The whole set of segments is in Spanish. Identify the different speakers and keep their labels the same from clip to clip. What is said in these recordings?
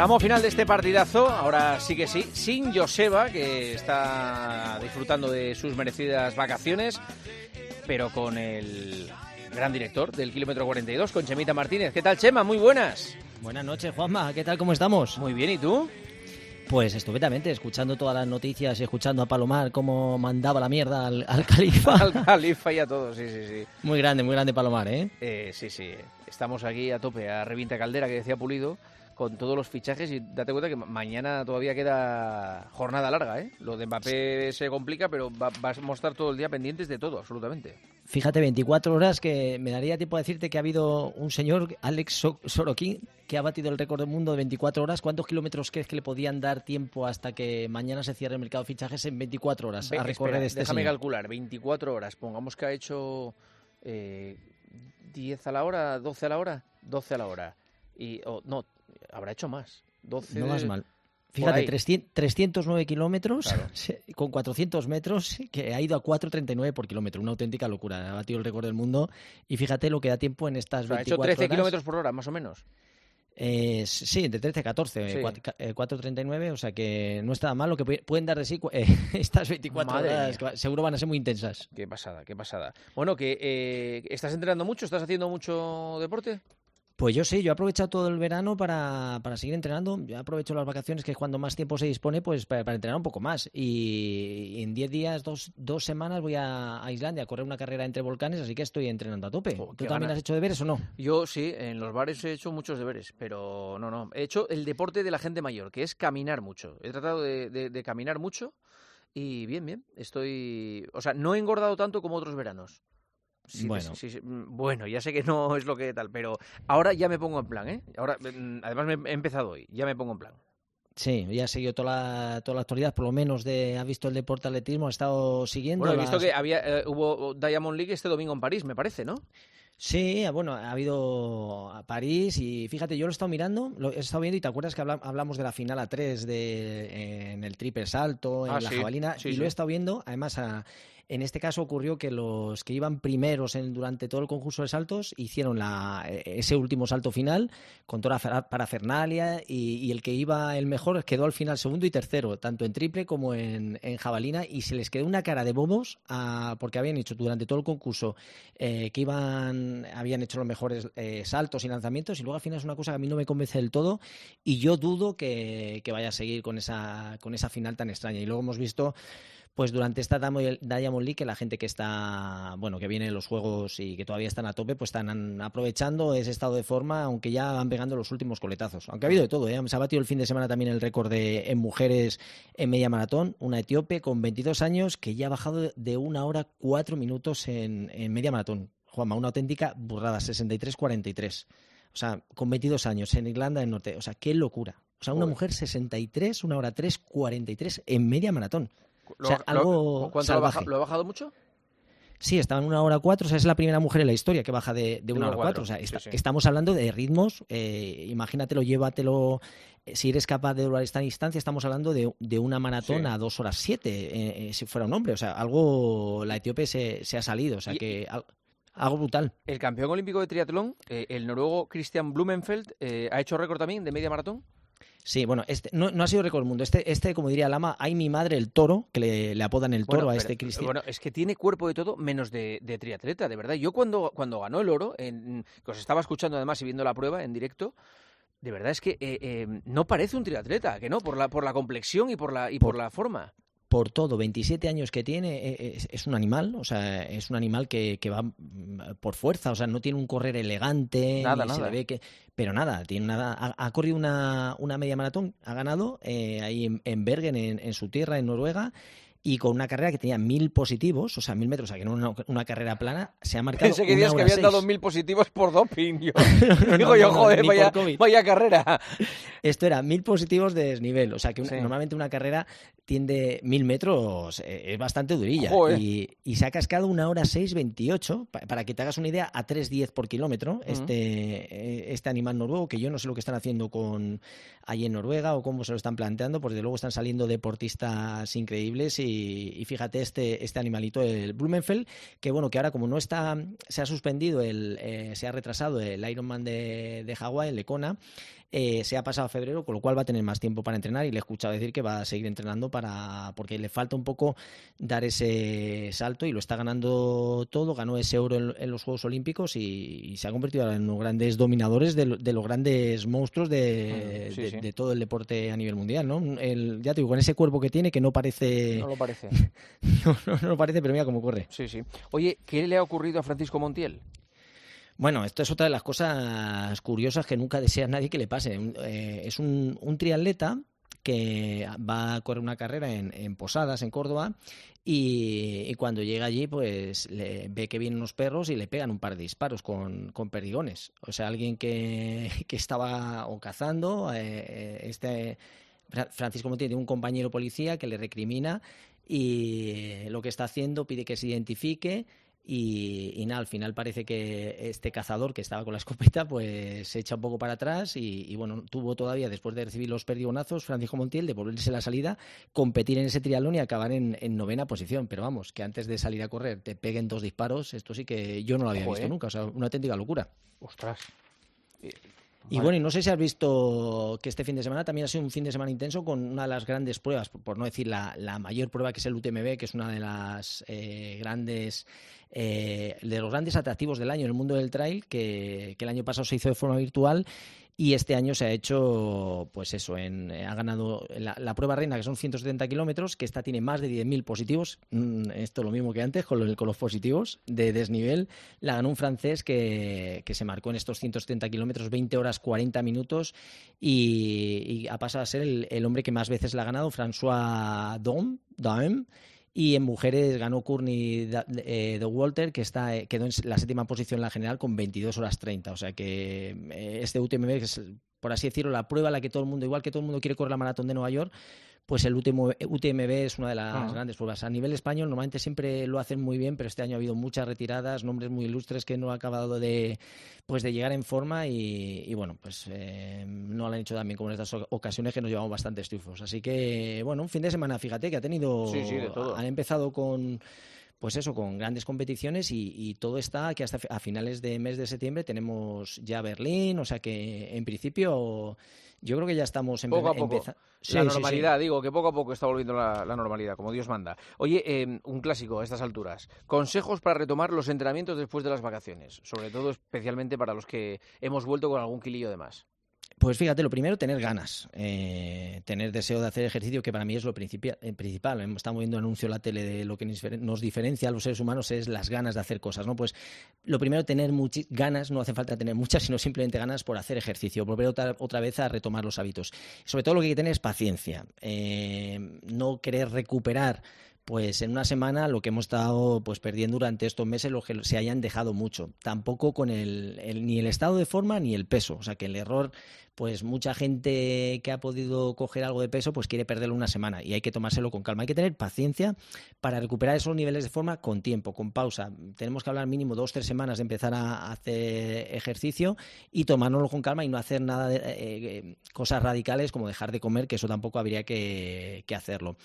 Speaker 1: Tramo final de este partidazo, ahora sí que sí, sin Joseba, que está disfrutando de sus merecidas vacaciones, pero con el gran director del kilómetro 42, con Chemita Martínez. ¿Qué tal, Chema? Muy buenas.
Speaker 2: Buenas noches, Juanma. ¿Qué tal? ¿Cómo estamos?
Speaker 1: Muy bien, ¿y tú?
Speaker 2: Pues estupendamente, escuchando todas las noticias y escuchando a Palomar cómo mandaba la mierda al, al califa.
Speaker 1: al califa y a todos, sí, sí, sí.
Speaker 2: Muy grande, muy grande Palomar, ¿eh?
Speaker 1: ¿eh? Sí, sí. Estamos aquí a tope, a revienta caldera, que decía Pulido, con todos los fichajes y date cuenta que mañana todavía queda jornada larga, ¿eh? Lo de Mbappé se complica, pero va, vamos a estar todo el día pendientes de todo, absolutamente.
Speaker 2: Fíjate, 24 horas que me daría tiempo a decirte que ha habido un señor, Alex Sorokin, que ha batido el récord del mundo de 24 horas. ¿Cuántos kilómetros crees que le podían dar tiempo hasta que mañana se cierre el mercado de fichajes en 24 horas a recorrer este
Speaker 1: Déjame calcular, 24 horas. Pongamos que ha hecho eh, 10 a la hora, 12 a la hora, 12 a la hora. Y, no, habrá hecho más. 12
Speaker 2: no más mal. Fíjate, 309 kilómetros con 400 metros, que ha ido a 4,39 por kilómetro. Una auténtica locura. Ha batido el récord del mundo. Y fíjate lo que da tiempo en estas 24
Speaker 1: ha hecho 13 kilómetros por hora, más o menos.
Speaker 2: Eh, sí, de 13 a 14, 4.39, o sea que no está mal lo que pueden dar de sí eh, estas 24 horas, seguro van a ser muy intensas.
Speaker 1: Qué pasada, qué pasada. Bueno, que eh, ¿estás entrenando mucho? ¿Estás haciendo mucho deporte?
Speaker 2: Pues yo sí, yo he aprovechado todo el verano para, para seguir entrenando. Yo aprovecho las vacaciones, que es cuando más tiempo se dispone, pues para, entrenar un poco más. Y, en 10 días, dos, dos semanas, voy a, Islandia a correr una carrera entre volcanes, así que estoy entrenando a tope. ¿Tú también has hecho deberes o no?
Speaker 1: Yo sí, en los bares he hecho muchos deberes, pero no, no. He hecho el deporte de la gente mayor, que es caminar mucho. He tratado de, de caminar mucho y bien, bien. Estoy. O sea, no he engordado tanto como otros veranos
Speaker 2: bueno.
Speaker 1: Mm, bueno, ya sé que no es lo que tal, pero ahora ya me pongo en plan, ¿eh? Ahora, mm, además me he empezado hoy, ya me pongo en plan.
Speaker 2: Sí, ya ha seguido toda la, toda la actualidad, por lo menos de ha visto el deporte atletismo, ha estado siguiendo.
Speaker 1: Bueno, he visto que había eh, hubo Diamond League este domingo en París, me parece, ¿no?
Speaker 2: Sí, bueno, ha habido a París y fíjate, yo lo he estado mirando, lo he estado viendo y te acuerdas que hablamos de la final a tres de, en el triple salto, en ah, la jabalina, y lo he estado viendo, además a, en este caso ocurrió que los que iban primeros en, durante todo el concurso de saltos hicieron la, e, ese último salto final con toda la parafernalia y, y, el que iba el mejor quedó al final segundo y tercero, tanto en triple como en, jabalina, y se les quedó una cara de bobos porque habían hecho durante todo el concurso eh, que iban, habían hecho los mejores eh, saltos y lanzamientos, y luego al final es una cosa que a mí no me convence del todo, y yo dudo que, que vaya a seguir con esa, con esa final tan extraña. Y luego hemos visto pues durante esta Diamond League que la gente que está, bueno, que viene de los juegos y que todavía están a tope, pues están aprovechando ese estado de forma, aunque ya van pegando los últimos coletazos. Aunque ha habido de todo, ¿eh? Se ha batido el fin de semana también el récord de, en mujeres en media maratón, una etíope con 22 años que ya ha bajado de una hora cuatro minutos en, media maratón. Juanma, una auténtica burrada, 63-43. O sea, con 22 años en Irlanda del Norte. O sea, qué locura. O sea, una mujer 63, una hora 3, 43 en media maratón.
Speaker 1: Lo, algo ¿Cuánto lo ha, bajado, mucho?
Speaker 2: Sí, estaba en una hora cuatro, o sea, es la primera mujer en la historia que baja de, una hora cuatro. O sea, estamos hablando de ritmos, eh, imagínatelo, llévatelo, eh, si eres capaz de durar esta instancia, estamos hablando de, una maratón a dos horas siete, eh, eh, si fuera un hombre. O sea, algo, la etíope se, se ha salido, o sea, que... algo brutal.
Speaker 1: El campeón olímpico de triatlón, el noruego Christian Blumenfeld, ha hecho récord también de media maratón.
Speaker 2: Sí, bueno, este no, ha sido récord mundo. Este, este, como diría Lama, hay mi madre el toro, que le, apodan el toro a este Cristian.
Speaker 1: Bueno, es que tiene cuerpo de todo menos de, triatleta, de verdad. Yo cuando, cuando ganó el oro, en, que os estaba escuchando además y viendo la prueba en directo, de verdad es que eh, eh, no parece un triatleta, que no, por la, por la complexión y por la, y por la forma
Speaker 2: por todo, 27 años que tiene, e, e, es, un animal, o sea, es un animal que, que, va mm, por fuerza, o sea, no tiene un correr elegante,
Speaker 1: nada, nada.
Speaker 2: Se ve que, pero nada, tiene nada, ha, corrido una, una, media maratón, ha ganado eh, ahí en, Bergen, en, en, su tierra, en Noruega, y con una carrera que tenía mil positivos, o sea, mil metros, o sea, que no una, una carrera plana, se ha marcado.
Speaker 1: Pensé que días que habían dado mil positivos por doping. Yo. Digo yo, joder, vaya, vaya, carrera.
Speaker 2: Esto era mil positivos de desnivel, o sea, que normalmente una carrera tiende mil metros, eh, es bastante durilla. Y, y, se ha cascado una hora 6.28, para que te hagas una idea, a 3.10 por kilómetro, este, eh, este animal noruego, que yo no sé lo que están haciendo con allí en Noruega o cómo se lo están planteando, porque de luego están saliendo deportistas increíbles y y, fíjate este, este animalito, el Blumenfeld, que bueno, que ahora como no está, se ha suspendido, el, eh, se ha retrasado el Ironman de, de Hawái, el Lecona, eh, se ha pasado a febrero, con lo cual va a tener más tiempo para entrenar y le he escuchado decir que va a seguir entrenando para porque le falta un poco dar ese salto y lo está ganando todo, ganó ese oro en, los Juegos Olímpicos y, se ha convertido en unos grandes dominadores de, los grandes monstruos de, de, todo el deporte a nivel mundial, ¿no? El, ya te digo, con ese cuerpo que tiene que no parece...
Speaker 1: No parece.
Speaker 2: no, no, lo parece, pero mira cómo corre.
Speaker 1: Sí, sí. Oye, ¿qué le ha ocurrido a Francisco Montiel?
Speaker 2: Bueno, esto es otra de las cosas curiosas que nunca desea nadie que le pase. Eh, es un, triatleta que va a correr una carrera en, Posadas, en Córdoba, y, cuando llega allí, pues le, ve que vienen unos perros y le pegan un par de disparos con, perdigones. O sea, alguien que, estaba o cazando, eh, este Francisco Montiel tiene un compañero policía que le recrimina y lo que está haciendo pide que se identifique y, nada, al final parece que este cazador que estaba con la escopeta pues se echa un poco para atrás y, bueno, tuvo todavía, después de recibir los perdigonazos, Francisco Montiel, de volverse la salida, competir en ese triatlón y acabar en, novena posición. Pero vamos, que antes de salir a correr te peguen dos disparos, esto sí que yo no lo había visto nunca, o sea, una auténtica locura.
Speaker 1: Ostras.
Speaker 2: Y bueno, y no sé si has visto que este fin de semana también ha sido un fin de semana intenso con una de las grandes pruebas, por no decir la, mayor prueba que es el UTMB, que es una de las eh, grandes eh, de los grandes atractivos del año en el mundo del trail, que, el año pasado se hizo de forma virtual y este año se ha hecho, pues eso, en, ha ganado la, prueba reina, que son 170 kilómetros, que esta tiene más de 10.000 positivos. Mm, esto es lo mismo que antes con, los positivos de desnivel. La ganó un francés que, se marcó en estos 170 kilómetros 20 horas 40 minutos y, ha pasado a ser el, hombre que más veces la ha ganado, François Dom, y en mujeres ganó Courtney de, eh, Walter, que está, eh, quedó en la séptima posición en la general con 22 horas 30. O sea que eh, este UTMB es, por así decirlo, la prueba a la que todo el mundo, igual que todo el mundo quiere correr la maratón de Nueva York, pues el UTMB es una de las grandes pruebas. A nivel español normalmente siempre lo hacen muy bien, pero este año ha habido muchas retiradas, nombres muy ilustres que no han acabado de, pues de llegar en forma y, bueno, pues eh, no lo han hecho también como en estas ocasiones que nos llevamos bastante estufos. Así que, bueno, un fin de semana, fíjate, que ha tenido... Han empezado con pues eso, con grandes competiciones y, todo está que hasta a finales de mes de septiembre tenemos ya Berlín, o sea que en principio yo creo que ya estamos
Speaker 1: en poco a poco. la normalidad, digo, que poco a poco está volviendo la, normalidad, como Dios manda. Oye, em, un clásico a estas alturas. Consejos para retomar los entrenamientos después de las vacaciones, sobre todo especialmente para los que hemos vuelto con algún kilillo de más.
Speaker 2: Pues fíjate, lo primero, tener ganas, eh, tener deseo de hacer ejercicio, que para mí es lo eh, principal. Estamos viendo anuncio en la tele de lo que nos diferencia a los seres humanos es las ganas de hacer cosas, ¿no? Pues lo primero, tener ganas, no hace falta tener muchas, sino simplemente ganas por hacer ejercicio, volver otra, otra vez a retomar los hábitos. Sobre todo lo que hay que tener es paciencia, eh, no querer recuperar pues en una semana lo que hemos estado pues perdiendo durante estos meses lo que se hayan dejado mucho tampoco con el, ni el estado de forma ni el peso o sea que el error pues mucha gente que ha podido coger algo de peso, pues quiere perderlo una semana y hay que tomárselo con calma. Hay que tener paciencia para recuperar esos niveles de forma con tiempo, con pausa. Tenemos que hablar mínimo dos, tres semanas de empezar a hacer ejercicio y tomárnoslo con calma y no hacer nada de eh, eh, cosas radicales como dejar de comer, que eso tampoco habría que, que hacerlo.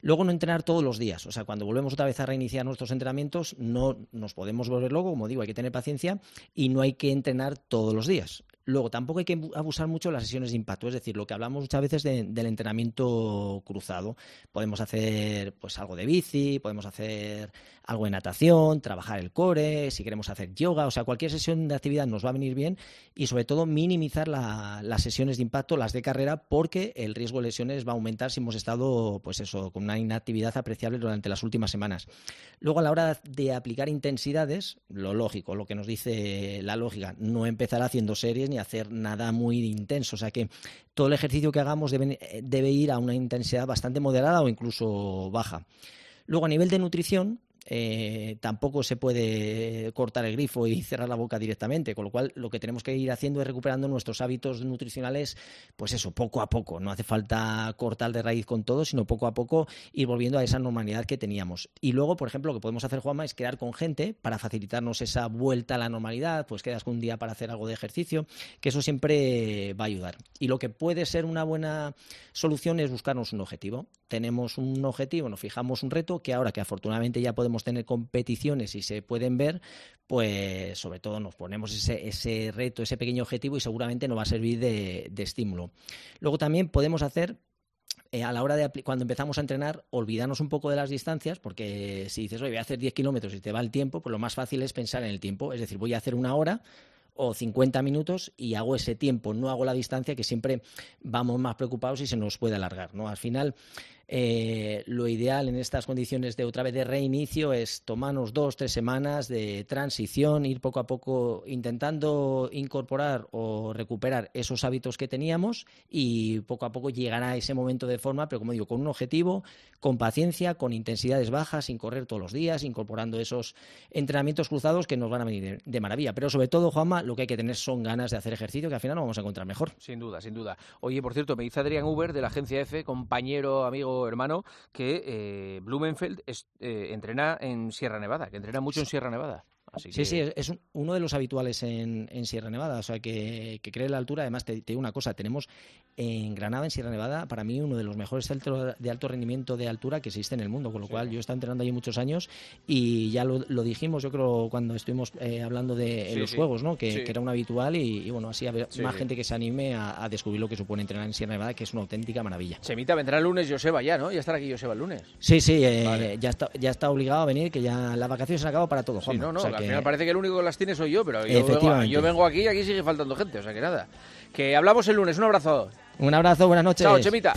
Speaker 2: Luego no entrenar todos los días, o sea, cuando volvemos otra vez a reiniciar nuestros entrenamientos, no nos podemos volver luego, como digo, hay que tener paciencia y no hay que entrenar todos los días. Luego, tampoco hay que abusar mucho de las sesiones de impacto, es decir, lo que hablamos muchas veces del entrenamiento cruzado. Podemos hacer pues algo de bici, podemos hacer algo de natación, trabajar el core, si queremos hacer yoga, o sea, cualquier sesión de actividad nos va a venir bien y sobre todo minimizar las sesiones de impacto, las de carrera, porque el riesgo de lesiones va a aumentar si hemos estado, pues eso, con una inactividad apreciable durante las últimas semanas. Luego, a la hora de aplicar intensidades, lo lógico, lo que nos dice la lógica, no empezar haciendo series ni hacer nada muy intenso. O sea que todo el ejercicio que hagamos debe, debe ir a una intensidad bastante moderada o incluso baja. Luego, a nivel de nutrición, eh, tampoco se puede cortar el grifo y cerrar la boca directamente, con lo cual lo que tenemos que ir haciendo es recuperando nuestros hábitos nutricionales, pues eso, poco a poco. No hace falta cortar de raíz con todo, sino poco a poco ir volviendo a esa normalidad que teníamos. Y luego, por ejemplo, lo que podemos hacer, Juanma, es quedar con gente para facilitarnos esa vuelta a la normalidad, pues quedas con un día para hacer algo de ejercicio, que eso siempre va a ayudar. Y lo que puede ser una buena solución es buscarnos un objetivo. Tenemos un objetivo, nos fijamos un reto, que ahora que afortunadamente ya podemos tener competiciones y se pueden ver, pues sobre todo nos ponemos ese, ese reto, ese pequeño objetivo y seguramente nos va a servir de, estímulo. Luego también podemos hacer eh, a la hora de cuando empezamos a entrenar, olvidarnos un poco de las distancias, porque si dices, oye, voy a hacer 10 kilómetros y te va el tiempo, pues lo más fácil es pensar en el tiempo. Es decir, voy a hacer una hora o 50 minutos y hago ese tiempo, no hago la distancia que siempre vamos más preocupados y se nos puede alargar, ¿no? Al final eh, lo ideal en estas condiciones de otra vez de reinicio es tomarnos dos, tres semanas de transición, ir poco a poco intentando incorporar o recuperar esos hábitos que teníamos y poco a poco llegará ese momento de forma, pero como digo, con un objetivo, con paciencia, con intensidades bajas, sin correr todos los días, incorporando esos entrenamientos cruzados que nos van a venir de, maravilla. Pero sobre todo, Juanma, lo que hay que tener son ganas de hacer ejercicio, que al final nos vamos a encontrar mejor.
Speaker 1: Sin duda, sin duda. Oye, por cierto, me dice Adrián Uber de la agencia F, compañero, amigo hermano que eh, Blumenfeld eh, entrena en Sierra Nevada, que entrena mucho en Sierra Nevada.
Speaker 2: Sí, sí, es uno de los habituales en, Sierra Nevada, o sea, que, cree la altura. Además, te, digo una cosa, tenemos en Granada, en Sierra Nevada, para mí uno de los mejores centros de alto rendimiento de altura que existe en el mundo, con lo cual yo he estado entrenando allí muchos años y ya lo, dijimos, yo creo, cuando estuvimos eh, hablando de los juegos, ¿no? Que, era un habitual y, bueno, así habrá más gente que se anime a, descubrir lo que supone entrenar en Sierra Nevada, que es una auténtica maravilla.
Speaker 1: Semita, vendrá el lunes Joseba ya, ¿no? Ya estará aquí Joseba el lunes.
Speaker 2: Sí, sí, eh, ya, está, ya está obligado a venir, que ya las vacaciones se han acabado para todo, Juan.
Speaker 1: no, no, al final parece que el único que las tiene soy yo, pero yo vengo, yo vengo aquí y aquí sigue faltando gente, o sea que nada. Que hablamos el lunes, un abrazo.
Speaker 2: Un abrazo, buenas noches.
Speaker 1: Chao, Chemita.